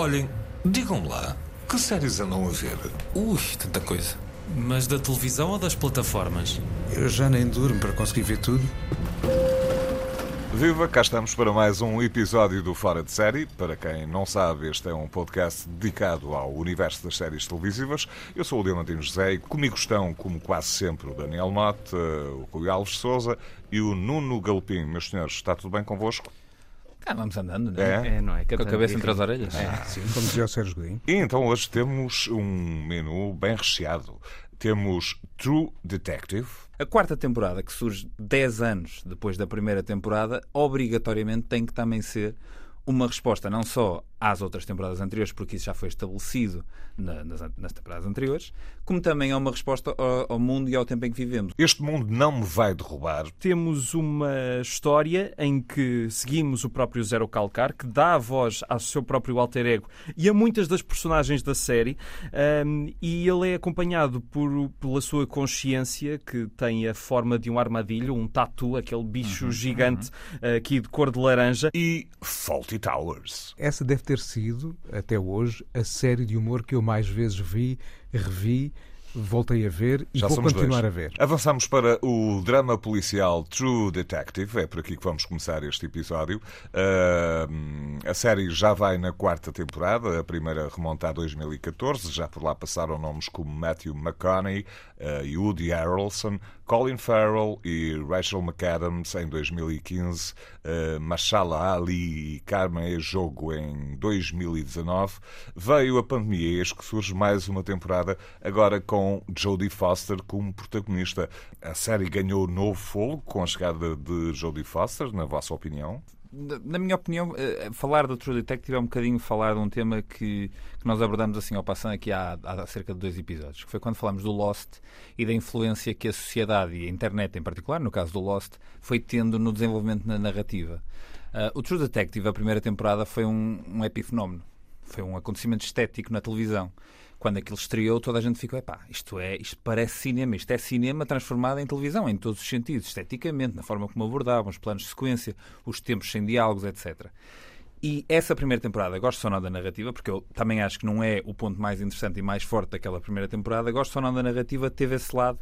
Olhem, digam-me lá, que séries andam a ver? Ui, tanta coisa. Mas da televisão ou das plataformas? Eu já nem durmo para conseguir ver tudo. Viva, cá estamos para mais um episódio do Fora de Série. Para quem não sabe, este é um podcast dedicado ao universo das séries televisivas. Eu sou o Diamantino José e comigo estão, como quase sempre, o Daniel Mote, o Rui Alves Souza e o Nuno Galopim. Meus senhores, está tudo bem convosco? Ah, vamos andando, não é? É? É, não é? Com a cabeça entre as orelhas. Sim, como dizia o Sérgio Godinho. E então hoje temos um menu bem recheado. Temos True Detective, A quarta temporada, que surge 10 anos depois da primeira temporada, obrigatoriamente tem que também ser uma resposta não só às outras temporadas anteriores, porque isso já foi estabelecido na- nas, nas temporadas anteriores, como também é uma resposta ao, ao mundo e ao tempo em que vivemos. Este mundo não me vai derrubar. Temos uma história em que seguimos o próprio Zero Calcar, que dá a voz ao seu próprio alter ego e a muitas das personagens da série, um, e ele é acompanhado por, pela sua consciência, que tem a forma de um armadilho, um tatu, aquele bicho gigante uh, aqui de cor de laranja. E Faulty Towers. Essa deve ter sido, até hoje, a série de humor que eu mais vezes vi, revi, voltei a ver e Já vou continuar dois. a ver. Avançamos para o drama policial True Detective. É por aqui que vamos começar este episódio. Uh, a série já vai na quarta temporada. A primeira remonta a 2014. Já por lá passaram nomes como Matthew McConaughey uh, e Woody Harrelson, Colin Farrell e Rachel McAdams em 2015, uh, Mashallah Ali e Carmen Ejogo em 2019. Veio a pandemia e eis que surge mais uma temporada agora com Jodie Foster como protagonista. A série ganhou novo fogo com a chegada de Jodie Foster, na vossa opinião? Na minha opinião, eh, falar do True Detective é um bocadinho falar de um tema que, que nós abordamos assim ao passando aqui há, há cerca de dois episódios, que foi quando falámos do Lost e da influência que a sociedade e a internet em particular, no caso do Lost, foi tendo no desenvolvimento da narrativa. Ah, o True Detective, a primeira temporada, foi um, um epifenómeno. Foi um acontecimento estético na televisão. Quando aquilo estreou, toda a gente ficou, epá, isto é, isto parece cinema, isto é cinema transformado em televisão, em todos os sentidos, esteticamente, na forma como abordavam, os planos de sequência, os tempos sem diálogos, etc. E essa primeira temporada, gosto só não da narrativa, porque eu também acho que não é o ponto mais interessante e mais forte daquela primeira temporada, gosto só não da narrativa, teve esse lado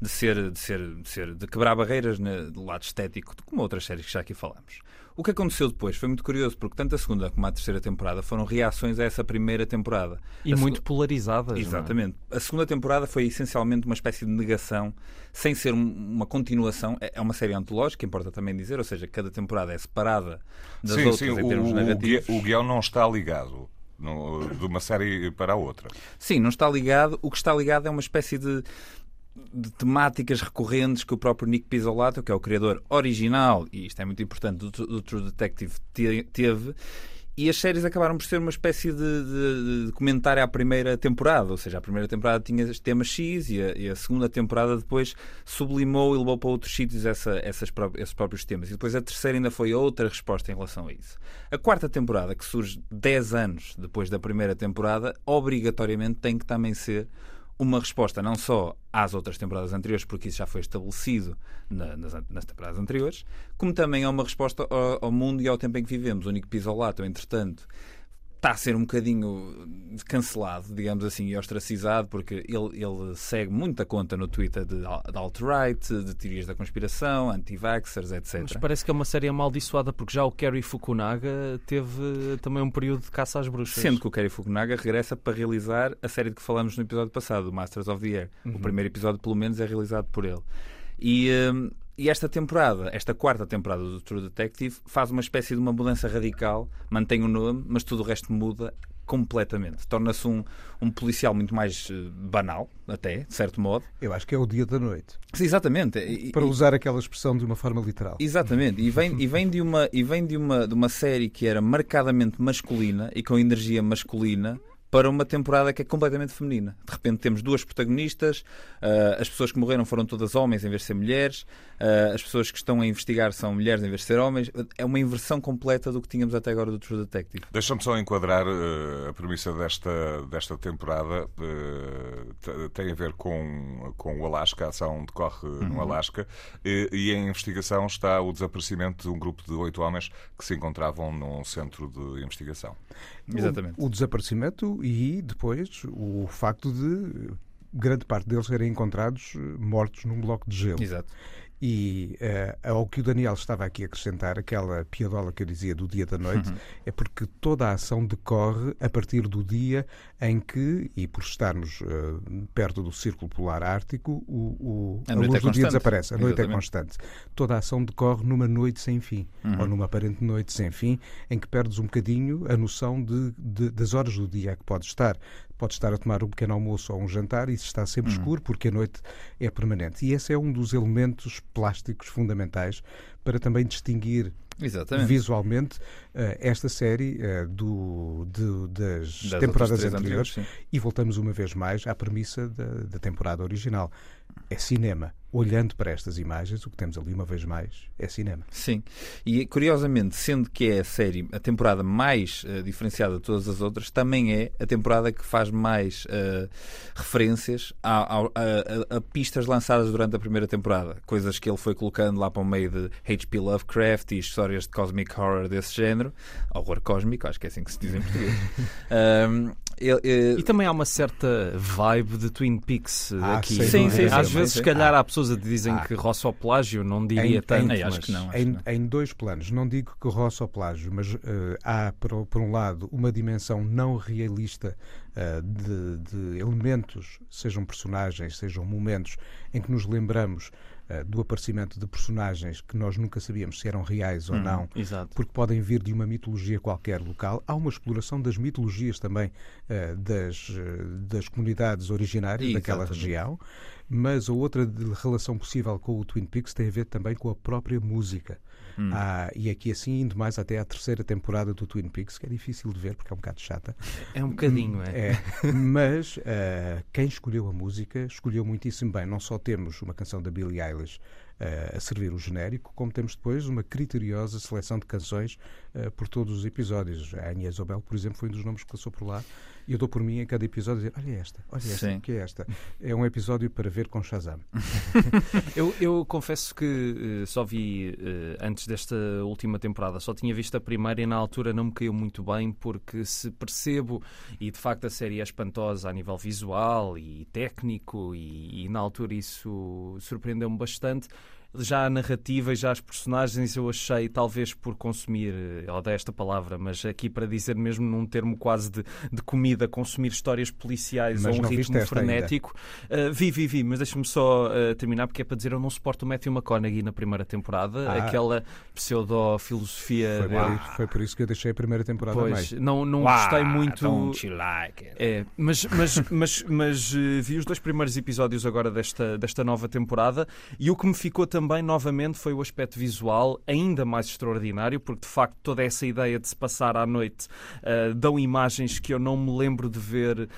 de ser, de ser, de ser, de quebrar barreiras né, do lado estético, como outras séries que já aqui falamos. O que aconteceu depois foi muito curioso, porque tanto a segunda como a terceira temporada foram reações a essa primeira temporada. E A muito polarizadas. não é? Exatamente. A segunda temporada foi essencialmente uma espécie de negação, sem ser um- uma continuação. É é uma série antológica, importa também dizer, ou seja, cada temporada é separada das sim, outras sim, em o, termos o, narrativos. gui- o guião não está ligado no- de uma série para a outra. Sim, não está ligado. O que está ligado é uma espécie de, de temáticas recorrentes que o próprio Nick Pizzolatto, que é o criador original, e isto é muito importante, do, do True Detective, te- teve. E as séries acabaram por ser uma espécie de, de- de comentário à primeira temporada. Ou seja, a primeira temporada tinha temas X e a, e a segunda temporada depois sublimou e levou para outros sítios essa- essas esses próprios temas. E depois a terceira ainda foi outra resposta em relação a isso. A quarta temporada, que surge 10 anos depois da primeira temporada, obrigatoriamente tem que também ser uma resposta não só às outras temporadas anteriores, porque isso já foi estabelecido na- nas, nas temporadas anteriores, como também é uma resposta ao, ao mundo e ao tempo em que vivemos. O Nick Pizzolato, entretanto, está a ser um bocadinho cancelado, digamos assim, e ostracizado, porque ele, ele segue muita conta no Twitter de, de alt-right, de teorias da conspiração, anti-vaxxers, etc. Mas parece que é uma série amaldiçoada, porque já o Kerry Fukunaga teve também um período de caça às bruxas. Sendo que o Kerry Fukunaga regressa para realizar a série de que falamos no episódio passado, Masters of the Air. O primeiro episódio, pelo menos, é realizado por ele. E, hum, e esta temporada, esta quarta temporada do True Detective, faz uma espécie de uma mudança radical, mantém o nome, mas tudo o resto muda completamente. Torna-se um, um policial muito mais eh, banal, até, de certo modo. Eu acho que é o dia da noite. Sim, exatamente. E- Para e- usar aquela expressão de uma forma literal. Exatamente, e vem, e vem, de, uma, e vem de, uma, de uma série que era marcadamente masculina e com energia masculina para uma temporada que é completamente feminina. De repente temos duas protagonistas, uh, as pessoas que morreram foram todas homens em vez de ser mulheres, uh, as pessoas que estão a investigar são mulheres em vez de ser homens. É uma inversão completa do que tínhamos até agora do True Detective. Deixa-me só enquadrar uh, a premissa desta, desta temporada. tem a ver com, com o Alasca, a ação decorre uhum. no Alasca, e, e em investigação está o desaparecimento de um grupo de oito homens que se encontravam num centro de investigação. Exatamente. O, o desaparecimento e depois o facto de grande parte deles serem encontrados eh, mortos num bloco de gelo. Exato. E uh, ao que o Daniel estava aqui a acrescentar, aquela piadola que eu dizia do dia da noite, uhum. é porque toda a ação decorre a partir do dia em que, e por estarmos uh, perto do Círculo Polar Ártico, o, o a, a luz é do dia desaparece. A noite é Exatamente. é constante. Toda a ação decorre numa noite sem fim, uhum. ou numa aparente noite sem fim, em que perdes um bocadinho a noção de, de, das horas do dia que pode estar pode estar a tomar um pequeno almoço ou um jantar e está sempre uhum. escuro porque a noite é permanente. E esse é um dos elementos plásticos fundamentais para também distinguir Exatamente. visualmente uh, esta série uh, do, de, das, das, temporadas anteriores, e voltamos uma vez mais à premissa da, da temporada original. É cinema olhando para estas imagens, o que temos ali uma vez mais é cinema. Sim, e curiosamente, sendo que é a série, a temporada mais uh, diferenciada de todas as outras, também é a temporada que faz mais uh, referências a, a, a, a, pistas lançadas durante a primeira temporada, coisas que ele foi colocando lá para o meio de H.P. Lovecraft e histórias de cosmic horror desse género, horror cósmico, acho que é assim que se diz em português. um, Ele, ele... E também há uma certa vibe de Twin Peaks ah, aqui. Sim, sim, sim, Às vezes, se calhar, há pessoas a dizem ah. que roça ao plágio, não diria em, tanto. Em, acho que não, acho em, em, dois planos. Não digo que roça ao plágio, mas uh, há, por, por, um lado, uma dimensão não realista uh, de, de elementos, sejam personagens, sejam momentos, em que nos lembramos uh, do aparecimento de personagens que nós nunca sabíamos se eram reais ou hum, não, exato. porque podem vir de uma mitologia qualquer local. Há uma exploração das mitologias também uh, das, das comunidades originárias Exatamente. daquela região, mas a outra relação possível com o Twin Peaks tem a ver também com a própria música. Hum. Ah, e aqui assim, indo mais até à terceira temporada do Twin Peaks, que é difícil de ver porque é um bocado chata. É um bocadinho, é. é mas uh, quem escolheu a música escolheu muitíssimo bem. Não só temos uma canção da Billie Eilish a servir o genérico, como temos depois uma criteriosa seleção de canções uh, por todos os episódios. A Anya Isabel, por exemplo, foi um dos nomes que passou por lá e eu dou por mim em cada episódio dizer: olha esta, olha esta, Sim. o que é esta? É um episódio para ver com Shazam. eu, eu confesso que uh, só vi uh, antes desta última temporada, só tinha visto a primeira e na altura não me caiu muito bem, porque se percebo, e de facto a série é espantosa a nível visual e técnico, e, e na altura isso surpreendeu-me bastante já a narrativa e já as personagens eu achei, talvez por consumir, eh, odeio esta palavra, mas aqui para dizer mesmo num termo quase de, de comida, consumir histórias policiais mas a um ritmo frenético. Uh, vi, vi, vi, mas deixa-me só uh, terminar porque é para dizer eu não suporto o Matthew McConaughey na primeira temporada, ah. aquela pseudo-filosofia. Foi, foi, por isso que eu deixei a primeira temporada pois, Não, não gostei muito. Like é, mas, mas, mas, mas uh, vi os dois primeiros episódios agora desta, desta nova temporada e o que me ficou também também, novamente, foi o aspecto visual ainda mais extraordinário, porque de facto toda essa ideia de se passar à noite uh, dão imagens que eu não me lembro de ver uh,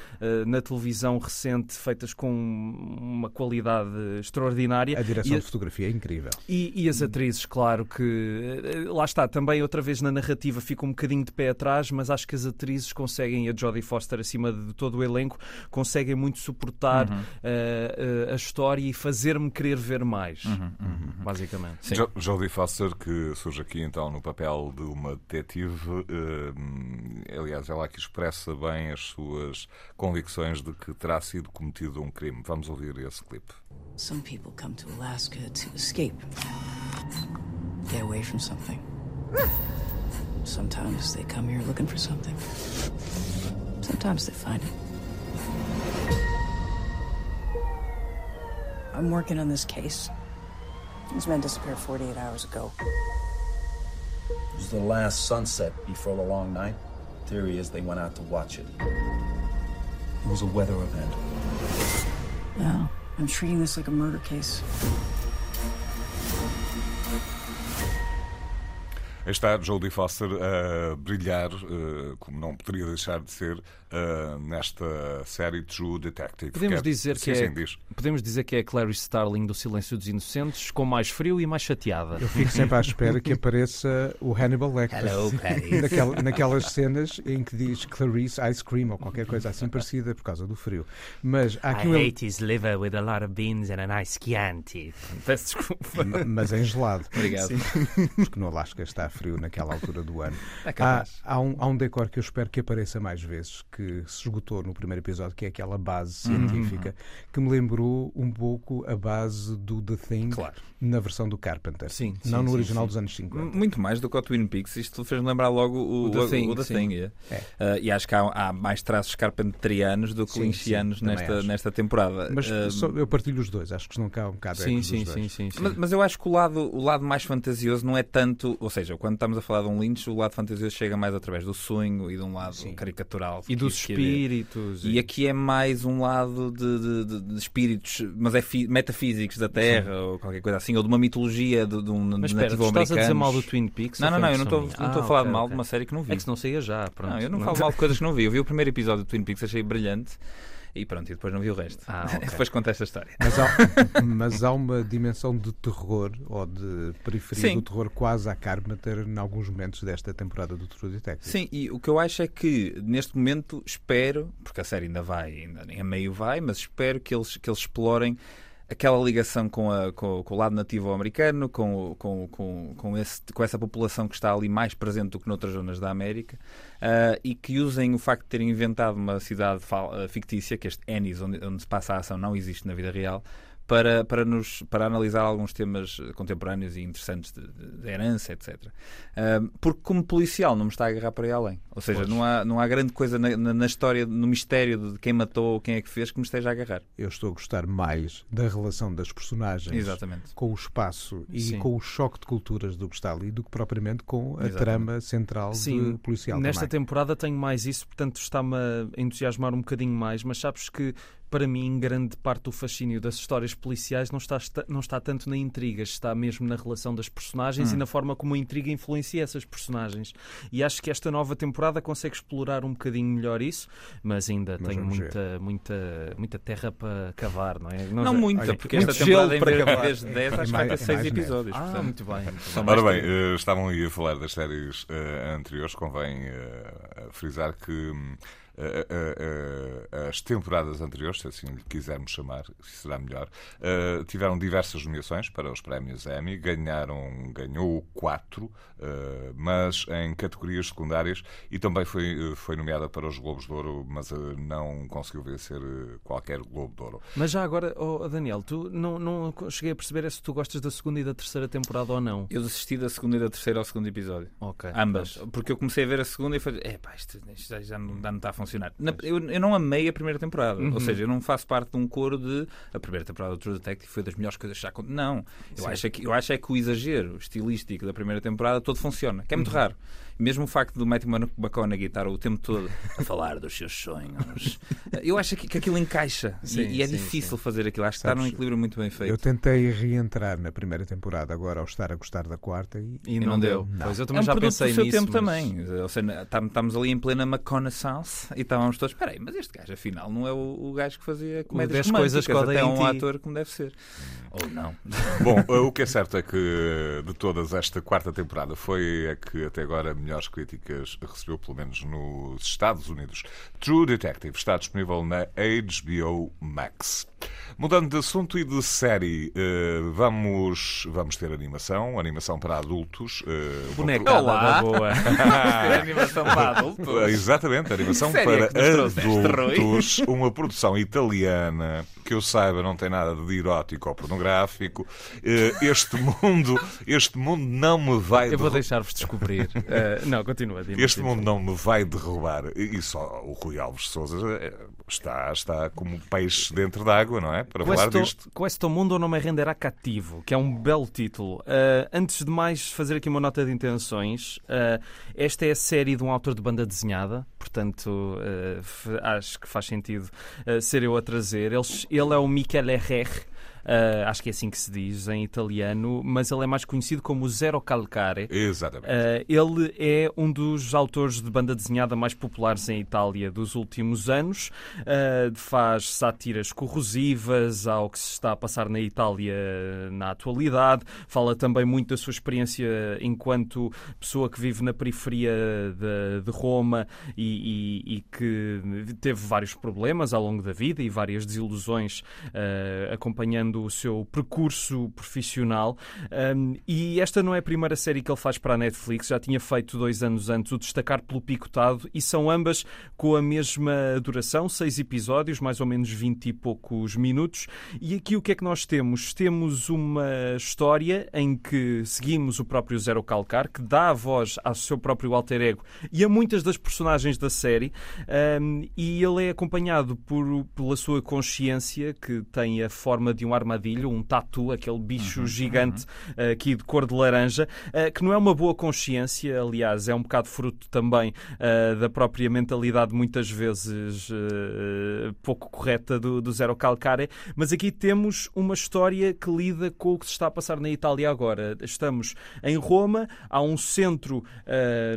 na televisão recente, feitas com uma qualidade extraordinária. A direção e, de fotografia é incrível. E, e as atrizes, claro que. Uh, lá está, também outra vez na narrativa fica um bocadinho de pé atrás, mas acho que as atrizes conseguem, a Jodie Foster acima de todo o elenco, conseguem muito suportar uhum. a história e fazer-me querer ver mais. Uhum, uhum. Uhum. basicamente. Sim. Jodie Foster, que surge aqui então no papel de uma detetive, uh, aliás, ela aqui expressa bem as suas convicções de que terá sido cometido um crime. Vamos ouvir esse clipe. Some people come to Alaska to escape, get away from something. Sometimes they come here looking for something. Sometimes they find it. I'm working on this case. These men disappeared 48 hours ago. It was the last sunset before the long night. Theory is they went out to watch it. It was a weather event. No, I'm treating this like a murder case. Aí está Jodie Foster a brilhar, uh, como não poderia deixar de ser, uh, nesta série True Detective. Podemos que é... dizer sim, que é, sim, diz. podemos dizer que é a Clarice Starling do Silêncio dos Inocentes, com mais frio e mais chateada. Eu fico sempre à espera que apareça o Hannibal Lecter. Hello. Naquela- naquelas cenas em que diz Clarice Ice Cream ou qualquer coisa assim parecida por causa do frio. Mas há aqui I um ele- hate his liver with a lot of beans and a nice Chianti. Peço desculpa. Ma- mas em gelado. Obrigado. Porque no Alasca está frio naquela altura do ano. É Há, há, um, há um decor que eu espero que apareça mais vezes, que se esgotou no primeiro episódio, que é aquela base Uhum. científica, que me lembrou um pouco a base do The Thing Claro. na versão do Carpenter. Sim, não sim, no sim, original sim. dos anos 50. Muito mais do que o Twin Peaks. Isto fez-me lembrar logo o, O The Thing, o The. Thing, é. Uh, e acho que há, há mais traços carpenterianos do que lynchianos também nesta, nesta temporada. Mas Uh, só- eu partilho os dois, acho que não cá um bocado Sim, sim, dos sim, dois. sim, sim. Mas, mas eu acho que o lado, o lado mais fantasioso não é tanto. Ou seja, quando estamos a falar de um Lynch, o lado fantasioso chega mais através do sonho e de um lado Sim. caricatural. E dos espíritos. E aqui é mais um lado de, de- de- espíritos, mas é metafísicos da Terra ou qualquer coisa assim, ou de uma mitologia de, de um Mas espera, nativo tu estás a dizer mal do Twin Peaks? Não, não, não, eu não estou não estou a Ah, falar ok, mal ok. de uma série que não vi. É que se não saía já, pronto. Não, eu não falo mal de coisas que não vi. Eu vi o primeiro episódio do Twin Peaks, achei brilhante e pronto, e depois não vi o resto. Ah, ok. depois conto esta história. Mas há, mas há uma dimensão de terror ou de periferia Sim. do terror quase à Carpenter em alguns momentos desta temporada do True Detective. Sim, e o que eu acho é que neste momento espero, porque a série ainda vai, ainda nem a meio vai, mas espero que eles, que eles explorem aquela ligação com, a, com, com o lado nativo americano, com, com, com, com, esse, com essa população que está ali mais presente do que noutras zonas da América ah, e que usem o facto de terem inventado uma cidade ah, fictícia, que este Ennis, onde, onde se passa a ação, não existe na vida real. Para, para, nos, para analisar alguns temas contemporâneos e interessantes de, de- herança, etc. Ah, porque, como policial, não me está a agarrar para aí além. Ou seja, não há, não há grande coisa na, na- história, no mistério de quem matou ou quem é que fez, que me esteja a agarrar. Eu estou a gostar mais da relação das personagens Exatamente. com o espaço e Sim. com o choque de culturas do que está ali do que propriamente com a Exatamente. trama central Sim, de policial Nesta também. temporada tenho mais isso, portanto está-me a entusiasmar um bocadinho mais, mas sabes que para mim grande parte do fascínio das histórias policiais não está, não está tanto na intriga, está mesmo na relação das personagens Hum. e na forma como a intriga influencia essas personagens. E acho que esta nova temporada consegue explorar um bocadinho melhor isso, mas ainda Mas tem muita, muita, muita terra para cavar, não é? Não muita, olha, porque muito esta temporada, em para acabar. vez de 10, acho que vai mais- para 6 mais neve. episódios. Ah, portanto. muito bem. muito bem. Ora bem, eh, estavam aí a falar das séries eh, anteriores, convém eh, frisar que eh, as temporadas anteriores, se assim lhe quisermos chamar, será melhor, eh, tiveram diversas nomeações para os prémios Emmy, ganharam, ganhou quatro, eh, mas em categorias secundárias e também foi, eh, foi nomeada para os Globos de Ouro, mas não conseguiu vencer qualquer Globo de Ouro. Mas já agora, oh, Daniel, tu não, não cheguei a perceber é se tu gostas da segunda e da terceira temporada ou não. Eu assisti da segunda e da terceira ao segundo episódio. Ok. Ambas. Porque eu comecei a ver a segunda e falei, é pá, isto, isto já, já não, já não está a funcionar. Na- eu, eu não amei a primeira temporada. Uhum. Ou seja, eu não faço parte de um coro de a primeira temporada do True Detective foi das melhores coisas que já aconteceram. Não. Eu acho, é que, eu acho é que o exagero estilístico da primeira temporada todo funciona, que é Uhum. muito raro. Mesmo o facto do Matthew McConaughey estar o tempo todo a falar dos seus sonhos, eu acho que, que aquilo encaixa. E- Sim, e, é sim, difícil fazer aquilo. Acho que está num equilíbrio muito bem feito. Eu tentei reentrar na primeira temporada agora ao estar a gostar da quarta e E, E não, não deu. deu. Pois eu É também um já pensei nisso. tempo mas- também. Ou seja, tam- estamos ali em plena McConaissance e estávamos todos, espera aí, mas este gajo afinal não é o, o gajo que fazia comédias 10 coisas românticas, que até em um ti. ator como deve ser. Ou não. Bom, eh, o que é certo é que de todas esta quarta temporada foi a que até agora melhores críticas recebeu, pelo menos nos Estados Unidos. True Detective está disponível na HBO Max. Mudando de assunto e de série, eh, vamos, vamos ter animação, animação para adultos. eh, Bonecada da boa. É animação para adultos. Exatamente, animação Série é para Rui? adultos, uma produção italiana que eu saiba não tem nada de erótico ou pornográfico. Uh, Este mundo, este mundo não me vai Eu vou deixar-vos descobrir. Não, continua. Este mundo não me vai derrubar. E só o Rui Alves de Souza eh, está, está como peixe dentro d'água, não é? Para falar Questo, disto. Questo Mundo não me renderá cativo, que é um belo título. Uh, antes de mais fazer aqui uma nota de intenções, uh, esta é a série de um autor de banda desenhada, portanto uh, acho que faz sentido uh, ser eu a trazer. Ele, ele é o Michel Herrer. Uh, acho que é assim que se diz em italiano, mas ele é mais conhecido como Zero Calcare. Exatamente. Uh, ele é um dos autores de banda desenhada mais populares em Itália dos últimos anos. Uh, faz sátiras corrosivas ao que se está a passar na Itália na atualidade. Fala também muito da sua experiência enquanto pessoa que vive na periferia de, de Roma e, e, e, que teve vários problemas ao longo da vida e várias desilusões uh, acompanhando o seu percurso profissional. Um, e esta não é a primeira série que ele faz para a Netflix, já tinha feito dois anos antes o Destacar pelo Picotado e são ambas com a mesma duração, seis episódios, mais ou menos vinte e poucos minutos. E aqui o que é que nós temos? Temos uma história em que seguimos o próprio Zero Calcar, que dá a voz ao seu próprio alter ego e a muitas das personagens da série, um, e ele é acompanhado por, pela sua consciência, que tem a forma de um armadilho, um tatu, aquele bicho uhum, gigante uhum. aqui de cor de laranja, uh, que não é uma boa consciência, aliás, é um bocado fruto também uh, da própria mentalidade, muitas vezes pouco correta do, do Zero Calcare, mas aqui temos uma história que lida com o que se está a passar na Itália agora. Estamos em Roma, há um centro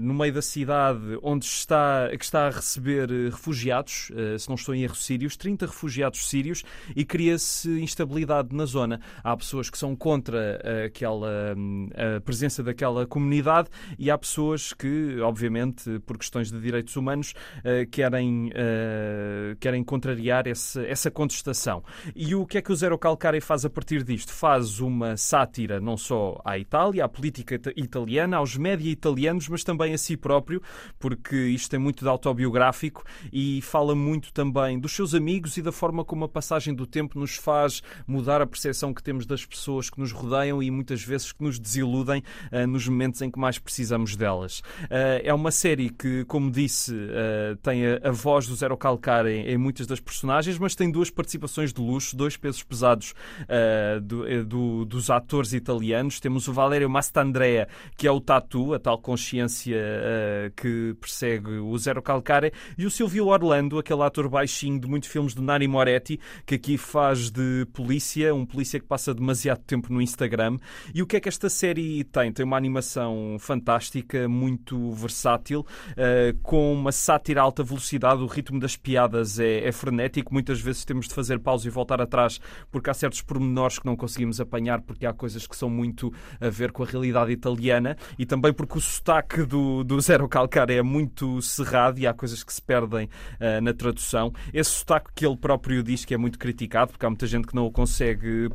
no meio da cidade onde está, que está a receber refugiados, se não estou em erro, sírios, 30 refugiados sírios, e cria-se instabilidade na zona. Há pessoas que são contra aquela, a presença daquela comunidade e há pessoas que, obviamente, por questões de direitos humanos, querem, querem contrariar esse, essa contestação. E o que é que o Zero Calcare faz a partir disto? Faz uma sátira não só à Itália, à política italiana, aos média italianos, mas também a si próprio, porque isto é muito de autobiográfico e fala muito também dos seus amigos e da forma como a passagem do tempo nos faz mudar a percepção que temos das pessoas que nos rodeiam e muitas vezes que nos desiludem uh, nos momentos em que mais precisamos delas. Uh, é uma série que, como disse, uh, tem a, a, voz do Zero Calcar em, em, muitas das personagens, mas tem duas participações de luxo, dois pesos pesados do, do, dos atores italianos. Temos o Valério Mastandrea, que é o Tatu, a tal consciência que persegue o Zero Calcare, e o Silvio Orlando, aquele ator baixinho de muitos filmes do Nani Moretti, que aqui faz de polícia, um polícia que passa demasiado tempo no Instagram. E o que é que esta série tem? Tem uma animação fantástica, muito versátil, uh, com uma sátira a alta velocidade, o ritmo das piadas é, é, frenético, muitas vezes temos de fazer pausa e voltar atrás porque há certos pormenores que não conseguimos apanhar porque há coisas que são muito a ver com a realidade italiana e também porque o sotaque do, do Zero Calcar é muito cerrado e há coisas que se perdem uh, na tradução. Esse sotaque que ele próprio diz que é muito criticado porque há muita gente que não o consegue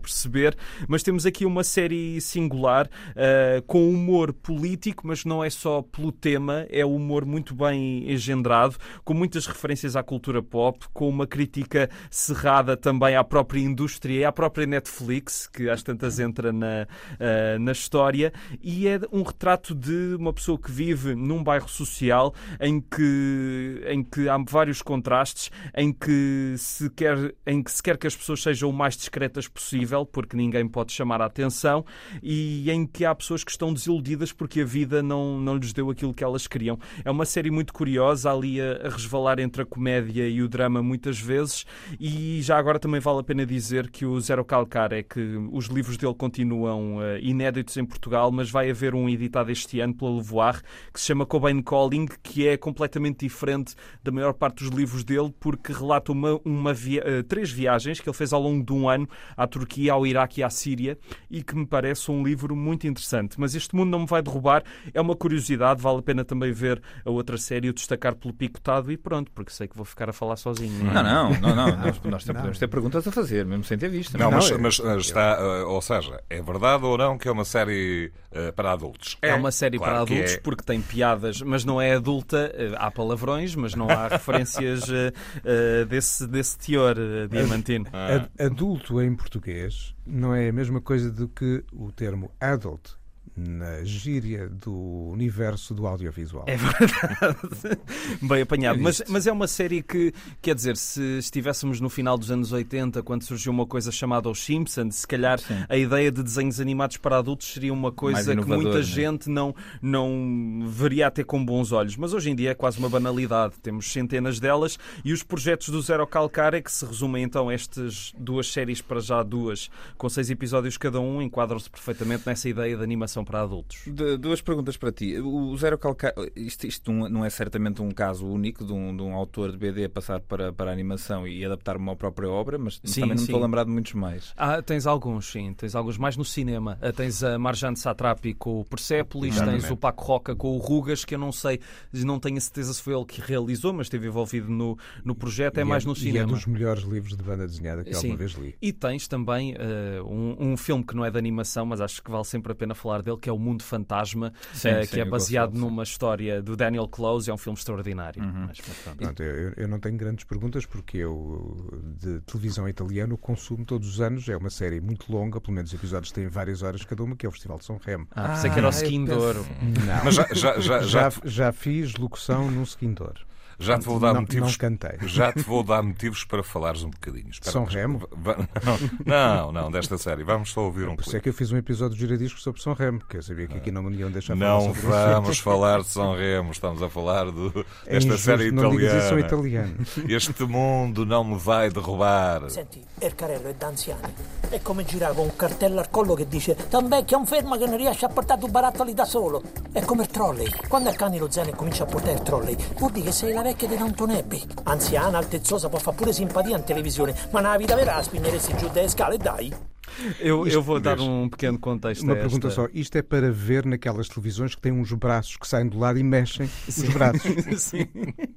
perceber, mas temos aqui uma série singular uh, com humor político, mas não é só pelo tema, é humor muito bem engendrado, com muitas referências à cultura pop, com uma crítica cerrada também à própria indústria e à própria Netflix, que às tantas entra na, uh, na história, e é um retrato de uma pessoa que vive num bairro social em que, em que há vários contrastes, em que se quer, em que se quer que as pessoas sejam o mais discretas possível, porque ninguém pode chamar a atenção, e em que há pessoas que estão desiludidas porque a vida não, não lhes deu aquilo que elas queriam. É uma série muito curiosa, ali a, a resvalar entre a comédia e o drama muitas vezes, e já agora também vale a pena dizer que o Zero Calcar é que os livros dele continuam uh, inéditos em Portugal, mas vai haver um editado este ano pela Levoar que se chama Cobain Calling, que é completamente diferente da maior parte dos livros dele, porque relata uma, uma via uh, três viagens que ele fez ao longo de um ano à Turquia, ao Iraque e à Síria, e que me parece um livro muito interessante. Mas este mundo não me vai derrubar, é uma curiosidade, vale a pena também ver a outra série, o destacar pelo picotado e pronto, porque sei que vou ficar a falar sozinho. Não, não, não, não. nós, nós podemos ter perguntas a fazer, mesmo sem ter visto. Não, mas, mas está, uh, ou seja, é verdade ou não que é uma série uh, para adultos? É, é uma série claro para adultos é. porque tem piadas, mas não é adulta. Uh, há palavrões, mas não há referências desse, desse teor, Diamantino. Ad, adulto em português não é a mesma coisa do que o termo adult na gíria do universo do audiovisual. É verdade. Bem apanhado. Mas, mas é uma série que, quer dizer, se estivéssemos no final dos anos 80, quando surgiu uma coisa chamada Os Simpsons, se calhar Sim. a ideia de desenhos animados para adultos seria uma coisa que muita né? gente não, não veria até com bons olhos. Mas hoje em dia é quase uma banalidade. Temos centenas delas e os projetos do Zero Calcar é que se resumem então a estas duas séries, para já duas, com seis episódios cada um, enquadram-se perfeitamente nessa ideia de animação para adultos. De- duas perguntas para ti. O Zero Calcar, isto, isto não- não é certamente um caso único de um, de um autor de BD passar para, para a animação e adaptar uma própria obra, mas Sim, também não me sim. estou a lembrar de muitos mais. Ah, tens alguns, sim. Tens alguns mais no cinema. Ah, tens a Marjane Satrapi com o Persepolis, Exatamente. tens o Paco Roca com o Rugas, que eu não sei, não tenho a certeza se foi ele que realizou, mas esteve envolvido no, no projeto, é E mais no E é cinema. dos melhores livros de banda desenhada que Sim. alguma vez li. E tens também ah, um, um filme que não é de animação, mas acho que vale sempre a pena falar dele, que é O Mundo Fantasma, Sim, ah, sim, que é baseado gosto dele, sim. numa história do Daniel Close, é um filme extraordinário. Uhum. Mas, pronto. Pronto, eu, eu não tenho grandes perguntas porque eu, de televisão italiana, consumo todos os anos. É uma série muito longa, pelo menos os episódios têm várias horas cada uma, que é o Festival de São Remo. Ah, pensei que era o Skin de Ouro. Não. Mas já, já, já, já, Já, já fiz locução num seguidor. Já te vou dar não, motivos. não cantei. Já te vou dar motivos para falares um bocadinho. Espera, São mas- Remo? Não, não, desta série. Vamos só ouvir um Por isso é pouco. que eu fiz um episódio de giradiscos sobre São Remo, porque eu sabia que aqui não me iam deixar falar Não vamos falar de São Remo, estamos a falar do, É desta série não digas isso, italiana. italianos. Este mundo não me vai derrubar. Senti, il carrello è da anziani. È come con un cartello al collo che dice Tan vecchio, un fermo che non riesce a portare due barattoli da solo. È come il trolley. Quando accani lo zaino e comincia a portare il trolley, vuol dire che sei la vecchia di Downton Abbey. Anziana, altezzosa, può fare pure simpatia in televisione, ma nella vita vera la spingeresti giù dalle scale, dai. Eu, eu vou dar um pequeno contexto. Uma a pergunta esta. só. Isto é para ver naquelas televisões que têm uns braços que saem do lado e mexem os braços, Sim.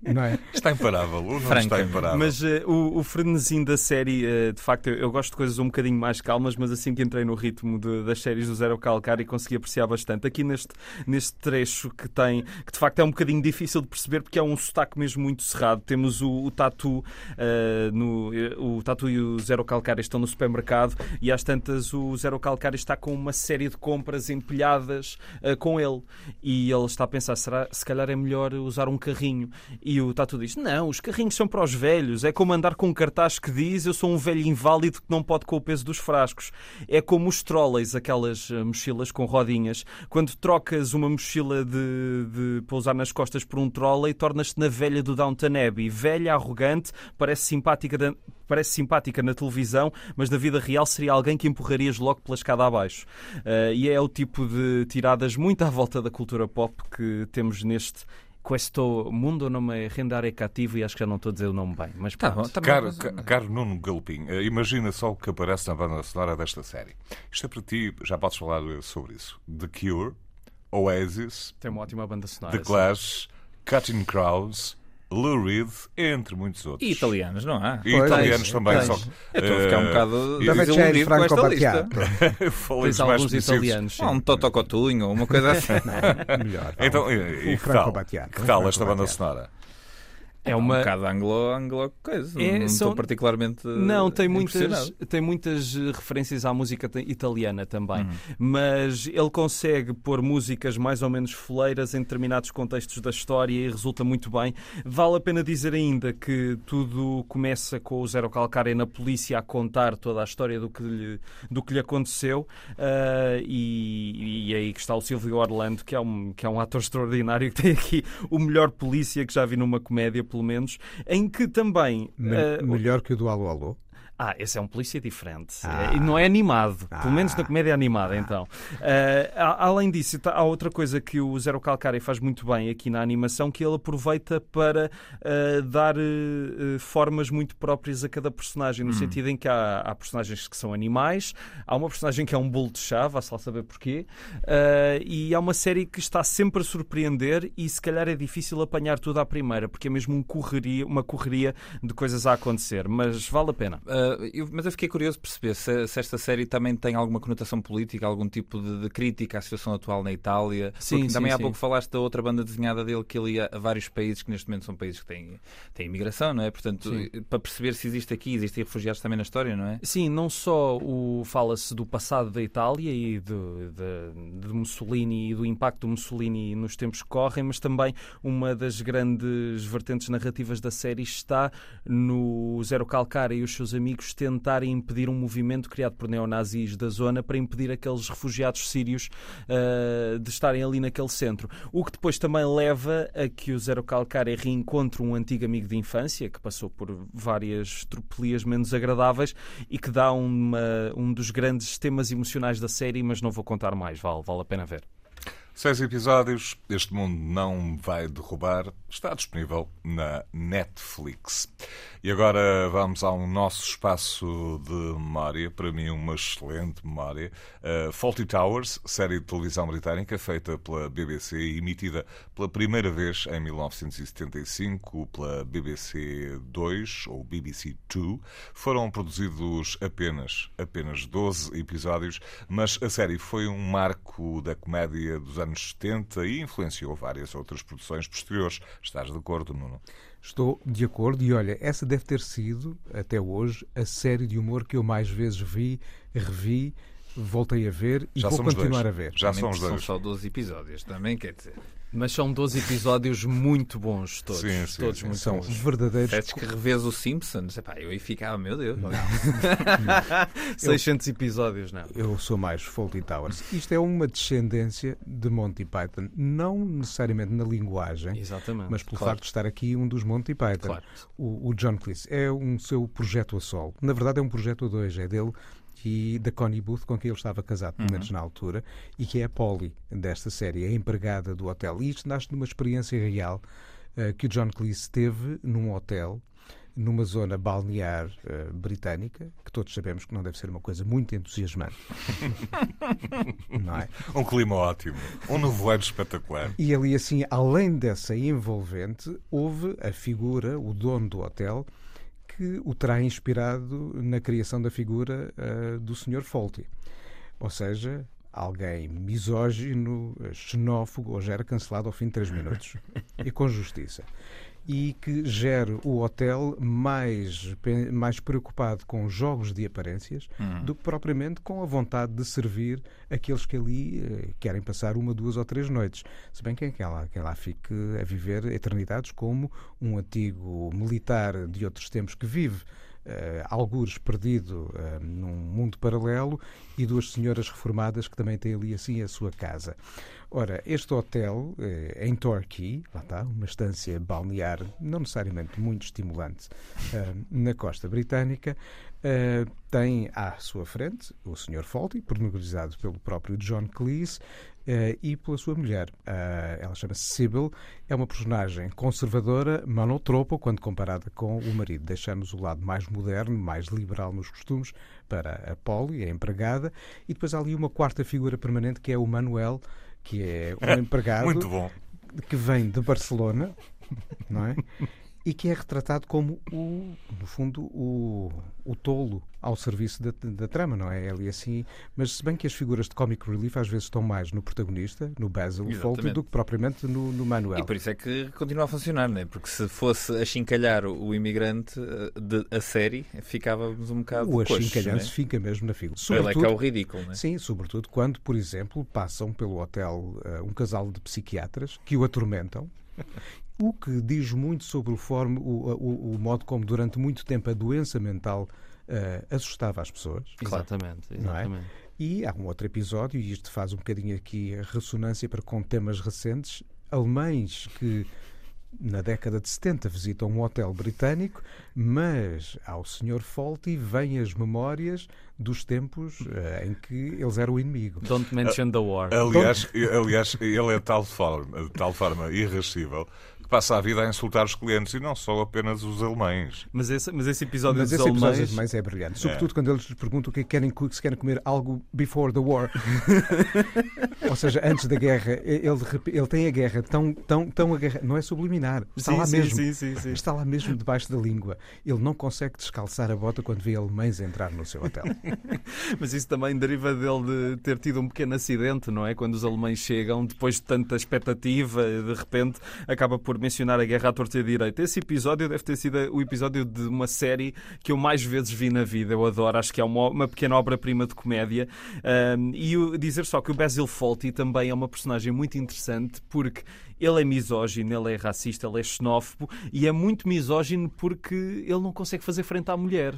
não é? Está imparável. O não está imparável. Mas eh, o, o frenesim da série, eh, de facto, eu, eu gosto de coisas um bocadinho mais calmas, mas assim que entrei no ritmo de- das séries do Zero Calcar e consegui apreciar bastante. Aqui neste, neste trecho que tem, que de facto é um bocadinho difícil de perceber porque é um sotaque mesmo muito cerrado. Temos o, o Tatu, eh, no, o Tatu e o Zero Calcar estão no supermercado e às tantas o Zero Calcar está com uma série de compras empilhadas eh, com ele e ele está a pensar, será, se calhar é melhor usar um carrinho. E o Tatu diz: Não, os carrinhos são para os velhos. É como andar com um cartaz que diz: Eu sou um velho inválido que não pode com o peso dos frascos. É como os trolleys, aquelas eh, mochilas com rodinhas. Quando trocas uma mochila de, de pousar nas costas por um trolley, tornas-te na velha do Downton Abbey. Velha, arrogante, parece simpática. Parece simpática na televisão, mas na vida real seria alguém que empurrarias logo pela escada abaixo. Eh, e é o tipo de tiradas muito à volta da cultura pop que temos neste Questo mundo não me rendare cativo e acho que já não estou a dizer o nome bem. Mas Tá pronto. bom, tá Caro, mas- caro Nuno Galpim, eh, imagina só o que aparece na banda sonora desta série. Isto é para ti, já podes falar eh, sobre isso. The Cure, Oasis, Tem uma ótima banda sonora. The Clash, Cutting Crows, Lou Reed, entre muitos outros. E italianos, não há? E Pois, italianos tens, também. tens. Só, Eu estou a ficar um eh, bocado desiludido com esta Franco lista. Battiato. Falei dos mais italianos. Ah, um Toto Cotunho, uma coisa assim. Melhor. Então, e, e O que Franco tal? Battiato, Que tal esta banda sonora? É Um uma. bocado anglo, anglo coisa. É, não são- estou particularmente Não, tem muitas, tem muitas eh, referências à música italiana também. Uhum. Mas ele consegue pôr músicas mais ou menos foleiras em determinados contextos da história e resulta muito bem. Vale a pena dizer ainda que tudo começa com o Zero Calcária na polícia a contar toda a história do que lhe, do que lhe aconteceu. ah, e, e aí que está o Silvio Orlando, que é, um, que é um ator extraordinário, que tem aqui o melhor polícia que já vi numa comédia, pelo menos, em que também. Me- ah, melhor que o do Alô Alô. Ah, esse é um polícia diferente. Ah. É- E não é animado. Pelo menos Ah. na comédia animada, então. Ah, a- além disso, tá- há outra coisa que o Zero Calcari faz muito bem aqui na animação, que ele aproveita para ah, dar eh, formas muito próprias a cada personagem, Hum. no sentido em que há, há personagens que são animais, há uma personagem que é um bolo de chá, vá-se lá saber porquê, ah, e há uma série que está sempre a surpreender e se calhar é difícil apanhar tudo à primeira, porque é mesmo um correria, uma correria de coisas a acontecer, mas vale a pena. Uh, Uh, eu- mas eu fiquei curioso perceber se, se esta série também tem alguma conotação política, algum tipo de, de crítica à situação atual na Itália. Sim, Porque sim, também há sim. pouco falaste da outra banda desenhada dele que ele ia a vários países que neste momento são países que têm, têm imigração, não é? Portanto, Sim. para perceber se existe aqui, existem refugiados também na história, não é? Sim, não só o fala-se do passado da Itália e de, de- de Mussolini e do impacto do Mussolini nos tempos que correm, mas também uma das grandes vertentes narrativas da série está no Zero Calcara e os seus amigos tentarem impedir um movimento criado por neonazis da zona para impedir aqueles refugiados sírios ah, de estarem ali naquele centro. O que depois também leva a que o Zero Calcara reencontre um antigo amigo de infância que passou por várias tropelias menos agradáveis e que dá uma- um dos grandes temas emocionais da série, mas não vou contar mais, vale, vale a pena ver. Seis episódios, Este Mundo Não Vai Derrubar, está disponível na Netflix. E agora vamos ao nosso espaço de memória, para mim uma excelente memória. Uh, Faulty Towers, série de televisão britânica feita pela BBC e emitida pela primeira vez em 1975 pela BBC 2 ou BBC 2. Foram produzidos apenas, apenas 12 episódios, mas a série foi um marco da comédia dos anos 70 e influenciou várias outras produções posteriores. Estás de acordo, Nuno? Estou de acordo e olha, essa deve ter sido, até hoje, a série de humor que eu mais vezes vi, revi, voltei a ver e Já vou continuar dois. a ver. Já Também somos são dois. só 12 episódios, também quer dizer. Mas são 12 episódios muito bons, todos. Sim, sim, todos sim. muito São bons. verdadeiros. Pedes que revês o Simpsons, epá, eu aí ficava, meu Deus. 600 episódios, não. Eu sou mais Fawlty Towers. Isto é uma descendência de Monty Python, não necessariamente na linguagem, Exatamente. mas pelo Claro. facto de estar aqui um dos Monty Python. Claro. O, o John Cleese é um seu projeto a solo. Na verdade, é um projeto a dois. É dele e da Connie Booth, com quem ele estava casado, pelo menos na altura, e que é a Polly desta série, a empregada do hotel. E isto nasce de uma experiência real eh, que o John Cleese teve num hotel numa zona balnear eh, britânica, que todos sabemos que não deve ser uma coisa muito entusiasmante. não é? Um clima ótimo, um nevoeiro espetacular. E ali, assim, além dessa envolvente, houve a figura, o dono do hotel, que o terá inspirado na criação da figura ah, do Sr. Fawlty. Ou seja, alguém misógino, xenófobo, hoje era cancelado ao fim de três minutos. e com justiça. E que gere o hotel mais, mais preocupado com jogos de aparências do que propriamente com a vontade de servir aqueles que ali eh, querem passar uma, duas ou três noites. Se bem que é quem lá, quem lá fique a viver eternidades como um antigo militar de outros tempos que vive eh, algures perdido eh, num mundo paralelo e duas senhoras reformadas que também têm ali assim a sua casa. Ora, este hotel eh, em Torquay, lá está, uma estância balnear não necessariamente muito estimulante eh, na costa britânica, eh, tem à sua frente o Sr. Fawlty, protagonizado pelo próprio John Cleese, eh, e pela sua mulher. Ela chama-se Sybil, é uma personagem conservadora, manotropa, quando comparada com o marido. Deixamos o lado mais moderno, mais liberal nos costumes, para a Polly, a empregada, e depois há ali uma quarta figura permanente que é o Manuel, que é um empregado Muito bom. que vem de Barcelona, não é? E que é retratado como o, no fundo, o, o tolo ao serviço da, da trama, não é? É ali assim. Mas se bem que as figuras de comic relief às vezes estão mais no protagonista, no Basil Fawlty, do que propriamente no, no Manuel. E por isso é que continua a funcionar, não é? Porque se fosse achincalhar o imigrante eh, de, a série, ficávamos um bocado o coxos, achincalhance não fica mesmo na figura. é? Ele é que é Sobretudo- o ridículo, não é? Sim, sobretudo quando, por exemplo, passam pelo hotel eh, um casal de psiquiatras que o atormentam. O que diz muito sobre o, forma, o, o- o modo como, durante muito tempo, a doença mental eh, assustava as pessoas. Exatamente, Não é? exatamente. E há um outro episódio, e isto faz um bocadinho aqui a ressonância para com temas recentes, alemães que na década de 70 visitam um hotel britânico, mas ao Sr. Fawlty vêm as memórias dos tempos eh, em que eles eram o inimigo. Don't mention the war. Aliás, aliás, ele é de tal forma, de tal forma irrascível que passa a vida a insultar os clientes e não só apenas os alemães. Mas esse, mas esse episódio Mas dos esse episódio alemães... é brilhante. Sobretudo quando eles perguntam o que é que querem, se querem comer algo before the war. Ou seja, antes da guerra. Ele, ele tem a guerra tão, tão, tão agarra... Não é subliminar. Está Sim, lá sim, mesmo. sim, sim, sim. Está lá mesmo debaixo da língua. Ele não consegue descalçar a bota quando vê alemães entrar no seu hotel. Mas isso também deriva dele de ter tido um pequeno acidente, não é? Quando os alemães chegam, depois de tanta expectativa, de repente acaba por mencionar a guerra à torta e direita. Esse episódio deve ter sido o episódio de uma série que eu mais vezes vi na vida. Eu adoro, acho que é uma, uma pequena obra-prima de comédia. Um, e dizer só que o Basil Fawlty também é uma personagem muito interessante porque ele é misógino, ele é racista, ele é xenófobo e é muito misógino porque ele não consegue fazer frente à mulher.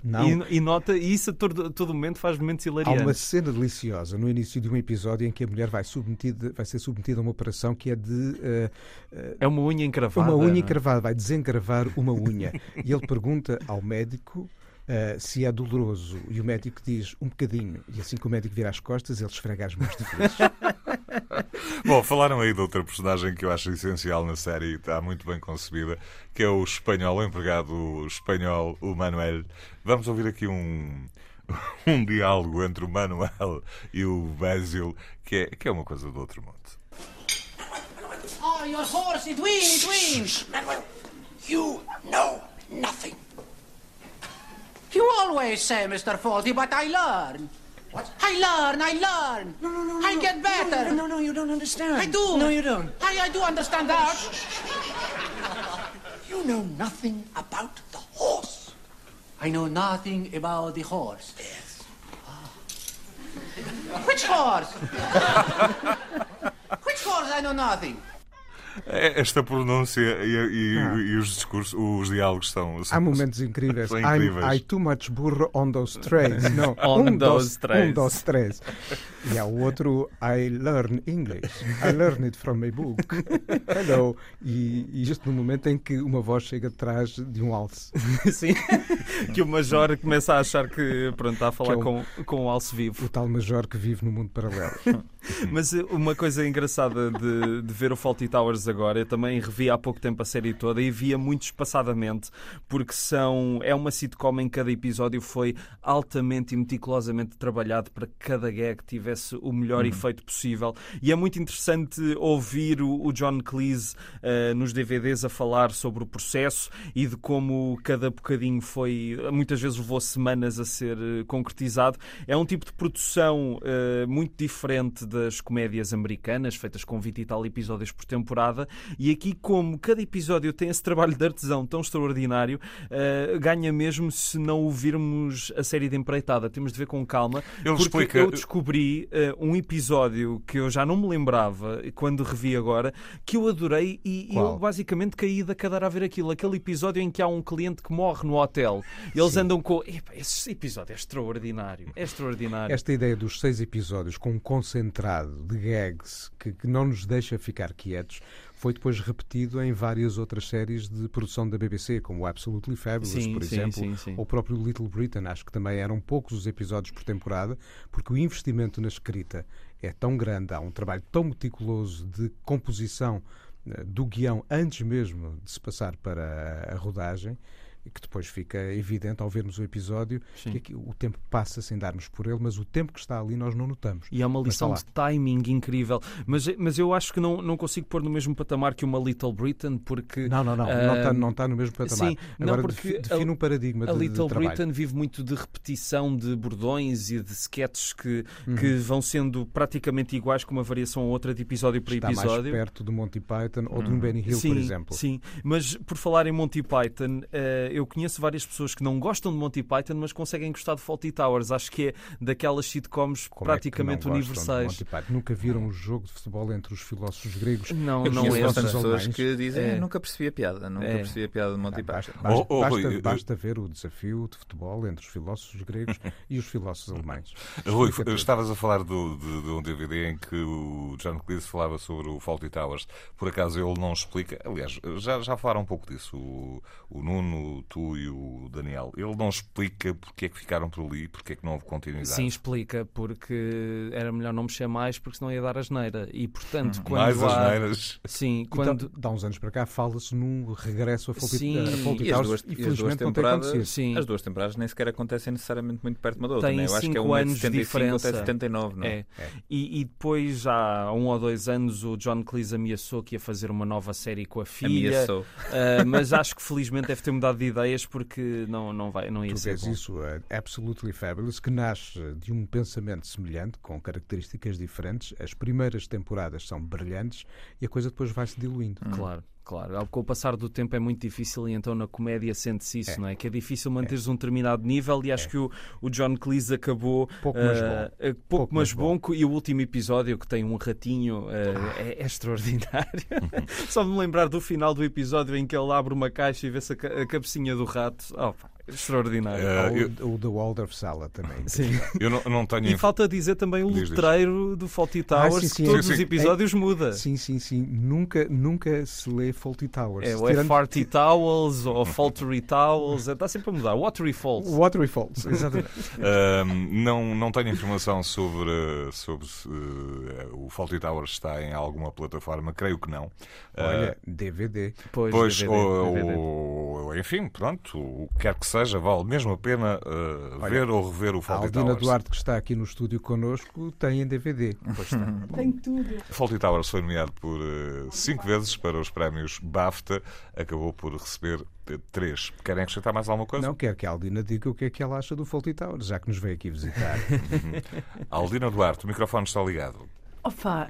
E, e nota, e isso a todo, todo momento faz momentos Há hilariantes. uma cena deliciosa no início de um episódio em que a mulher vai, submetida, vai ser submetida a uma operação que é de eh, eh, É uma unha encravada. uma unha encravada, vai desencravar uma unha. e ele pergunta ao médico eh, se é doloroso. E o médico diz um bocadinho. E assim que o médico vira as costas, ele esfrega as mãos de feliz. Bom, falaram aí de outra personagem que eu acho essencial na série e está muito bem concebida, que é o espanhol, o empregado espanhol, o Manuel. Vamos ouvir aqui um, um diálogo entre o Manuel e o Basil, que é, que é uma coisa do outro mundo. Oh, your horse, it win, it win. Manuel, you know nothing. You always say, Mr. Faulty, but I learn. What? I learn, I learn. No, no, no, I no. get better. No, no, no, you don't understand. I do. No, you don't. I, I do understand that. You know nothing about the horse. I know nothing about the horse. Yes. Ah. Which horse? Which horse I know nothing? É, Esta pronúncia e, e- e os discursos, os diálogos são. são Há momentos incríveis. São I'm, incríveis. I too much burro on those trains. Não, On um those dos, trains. Um dos três. E há o outro, I learn English. I learn it from a book. Hello. E, e isto no momento em que uma voz chega atrás de um alce. Sim. que o Major começa a achar que pronto, está a falar é com, com o alce vivo. O tal major que vive no mundo paralelo. Mas eh, uma coisa engraçada de, de ver o Faulty Towers agora, eu também revi há pouco tempo a série toda e via muito espaçadamente, porque são é uma sitcom em que cada episódio foi altamente e meticulosamente trabalhado para que cada gag tivesse o melhor efeito possível. E é muito interessante ouvir o, o John Cleese eh, nos DVDs a falar sobre o processo e de como cada bocadinho foi, muitas vezes levou semanas a ser eh, concretizado. É um tipo de produção eh, muito diferente das comédias americanas, feitas com 20 e tal episódios por temporada, e aqui, como cada episódio tem esse trabalho de artesão tão extraordinário, eh, ganha mesmo se não o virmos a série de empreitada. Temos de ver com calma, Ele porque explica- eu descobri eh, um episódio que eu já não me lembrava quando revi agora, que eu adorei e, Qual? eu basicamente caí da cadeira a ver aquilo. Aquele episódio em que há um cliente que morre no hotel. Eles andam com. Epá, esse episódio é extraordinário. É extraordinário. Esta ideia dos seis episódios com um concentrado de gags que, que não nos deixa ficar quietos foi depois repetido em várias outras séries de produção da BBC, como Absolutely Fabulous, Sim, por sim, exemplo, sim, sim. ou o próprio Little Britain. Acho que também eram poucos os episódios por temporada, porque o investimento na escrita é tão grande, há um trabalho tão meticuloso de composição eh, do guião antes mesmo de se passar para a rodagem e que depois fica evidente ao vermos o episódio Sim. que o tempo passa sem darmos por ele, mas o tempo que está ali nós não notamos. E é uma lição de timing incrível. Mas, mas eu acho que não, não consigo pôr no mesmo patamar que uma Little Britain, porque. Não, não, não, não ah, está não está no mesmo patamar. sim, não, Agora porque defi- define um paradigma A de, de Little trabalho. Britain vive muito de repetição de bordões e de sketches que, Uhum. que vão sendo praticamente iguais com uma variação ou outra de episódio por Está mais episódio. perto do Monty Python ou de um Benny Hill, sim, por exemplo. Sim, mas por falar em Monty Python, eh, eu conheço várias pessoas que não gostam de Monty Python, mas conseguem gostar de Faulty Towers. Acho que é daquelas sitcoms Como é que praticamente de universais. Nunca viram um jogo de futebol entre os filósofos gregos? Não, não é pessoas alemães? que dizem É. nunca percebi a piada, nunca É. percebi a piada de Monty Ah, Python. Basta, basta, Oh, oh, basta- Rui, basta ver o desafio de futebol entre os filósofos gregos e os filósofos alemães. Rui, estavas a falar do- de, de um DVD em que o John Cleese falava sobre o Faulty Towers. Por acaso ele não explica. Aliás, já, já falaram um pouco disso. O, o Nuno, tu e o Daniel, ele não explica porque é que ficaram por ali, porque é que não houve continuidade. Sim, explica, porque era melhor não mexer mais, porque senão ia dar asneira. E, portanto, quando Mais há... asneiras. Sim, Quando... quando... Dá uns anos para cá fala-se num regresso a Fawlty Sim, a Fawlty E as Towers. duas, e Infelizmente não tem acontecido. Sim. as duas temporadas nem sequer acontecem necessariamente muito perto uma da outra. Têm né? Eu acho que é cinco um anos de 75 diferença. até 79, não é? É. E, e depois, há um ou dois anos, o John Cleese ameaçou que ia fazer uma nova série com a filha. Ameaçou. Ah, mas acho que felizmente deve ter mudado de ideias porque não, não, vai, não ia Tu ser bom. isso, uh, Absolutely Fabulous, que nasce de um pensamento semelhante, com características diferentes. As primeiras temporadas são brilhantes e a coisa depois vai-se diluindo. Claro, claro. Com o passar do tempo é muito difícil e então na comédia sente-se isso, É. não é? Que é difícil manteres um determinado nível e acho que o, o John Cleese acabou Pouco, mas ah, bom. ah, pouco, Pouco, mas mas bom. e o último episódio que tem um ratinho ah, é, é extraordinário. Só me lembrar do final do episódio em que ele abre uma caixa e vê-se a, a cabecinha do rato. Oh, extraordinário. Ah, Ou eu- o The Waldorf Sala também. Sim. Eu não, não tenho. E falta dizer também o Diz, letreiro do Faulty Towers, sim, que sim. todos Sim, os sim. episódios muda. Sim, sim, sim. Nunca, nunca se lê Fawlty Towers. É, ou é Tirando- Farty Towels ou Faltery Towels, está sempre a mudar. Watery Falls. Watery Falls, exatamente. Não, não tenho informação sobre, sobre se eh, o Faulty Towers está em alguma plataforma, creio que não. Olha, DVD. Pois, Pois, DVD, ou, DVD. ou- enfim, pronto, o que quer que seja, vale mesmo a pena eh, ver ou rever o A Faulty Aldina Towers. Duarte, que está aqui no estúdio connosco, tem em DVD. Pois está. Tem tudo. Faulty Towers foi nomeado por eh, cinco vezes para os prémios BAFTA, acabou por receber eh, três. Querem acrescentar mais alguma coisa? Não quer que a Aldina diga o que é que ela acha do Fawlty Towers, já que nos veio aqui visitar. Aldina Duarte, o microfone está ligado. Opa,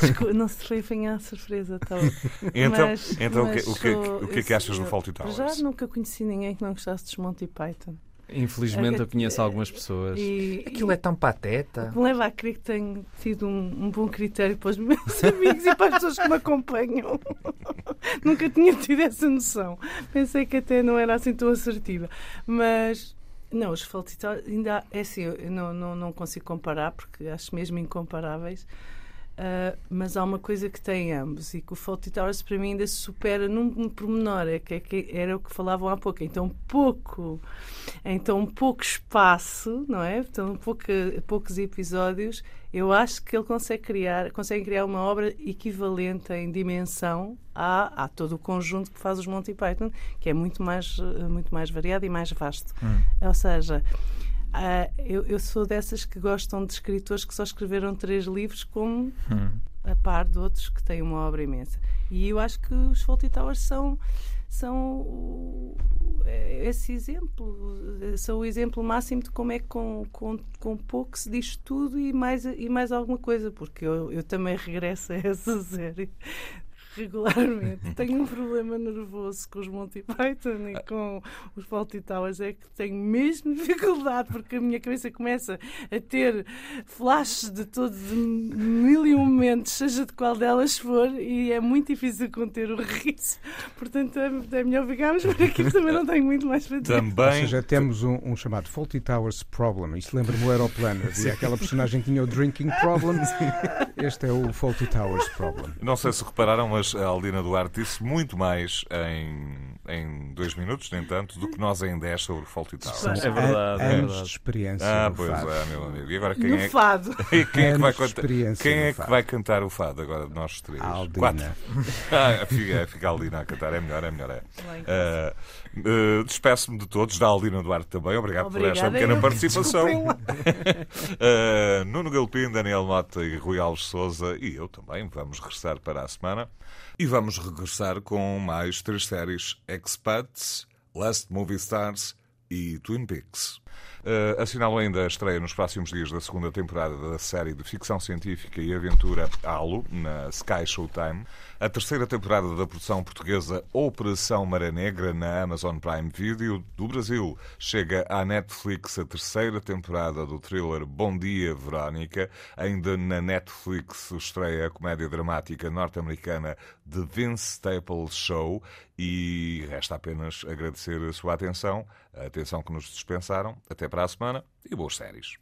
desculpa, não se foi apanhar a surpresa, tá bom. Então, Mas- então o, que, mas o, que, sou- o que é que achas do Faulty Towers? Já nunca conheci ninguém que não gostasse dos Monty Python. Infelizmente eu É, conheço algumas pessoas. E, Aquilo é tão pateta. me leva a crer que tenho tido um, um bom critério para os meus amigos e para as pessoas que me acompanham. Nunca tinha tido essa noção. Pensei que até não era assim tão assertiva. Mas, não, os Faulty Towers ainda é assim, eu não, não, não consigo comparar porque acho mesmo incomparáveis. Ah, mas há uma coisa que tem ambos e que o Faulty Towers para mim ainda supera num, num pormenor, é que, é que era o que falavam há pouco. Então, pouco, então pouco espaço, não é? Então, pouca, poucos episódios, eu acho que ele consegue criar, consegue criar uma obra equivalente em dimensão a, a todo o conjunto que faz os Monty Python, que é muito mais, muito mais variado e mais vasto. Ou seja, ah, eu, eu sou dessas que gostam de escritores que só escreveram três livros, como a par de outros que têm uma obra imensa. E eu acho que os Fawlty Towers são, são é- esse exemplo, são o exemplo máximo de como é que com, com, com pouco se diz tudo e mais, e mais alguma coisa, porque eu, eu também regresso a essa série regularmente. Tenho um problema nervoso com os Monty Python e com os Fawlty Towers, é que tenho mesmo dificuldade, porque a minha cabeça começa a ter flashes de todos de mil e um momentos, seja de qual delas for, e é muito difícil conter o riso. Portanto, é, é melhor ficarmos por aqui, porque também não tenho muito mais para dizer. Ou Também, seja, temos um, um chamado Faulty Towers Problem. Isto lembra-me o Aeroplano. Havia aquela personagem que tinha o Drinking Problem. Este é o Faulty Towers Problem. não sei se repararam, mas a Aldina Duarte disse muito mais em, em dois minutos, nem tanto, do que nós em 10 sobre o Faulty Towers. É verdade, é Anos de verdade. experiência. Ah, no pois fado. é, meu amigo. E agora quem No é, fado. e quem é que vai Quem é que vai cantar o fado agora de nós três? A Aldina. Quatro. Ah, fica, fica a Aldina a cantar, é melhor, é melhor. É. Ah, ah, Despeço-me de todos, da Aldina Duarte também. Obrigado por esta Obrigada, pequena participação. Uh, Nuno Galpim, Daniel Mota e Rui Alves Souza e eu também vamos regressar para a semana e vamos regressar com mais três séries Expats, Last Movie Stars e Twin Peaks. Uh, assinalo ainda a estreia nos próximos dias da segunda temporada da série de ficção científica e aventura Halo, na Sky Showtime, a terceira temporada da produção portuguesa Operação Maré Negra na Amazon Prime Video do Brasil. Chega à Netflix a terceira temporada do thriller Bom Dia, Verónica. Ainda na Netflix estreia a comédia dramática norte-americana The Vince Staples Show e resta apenas agradecer a sua atenção, a atenção que nos dispensaram. Até para a semana e boas séries.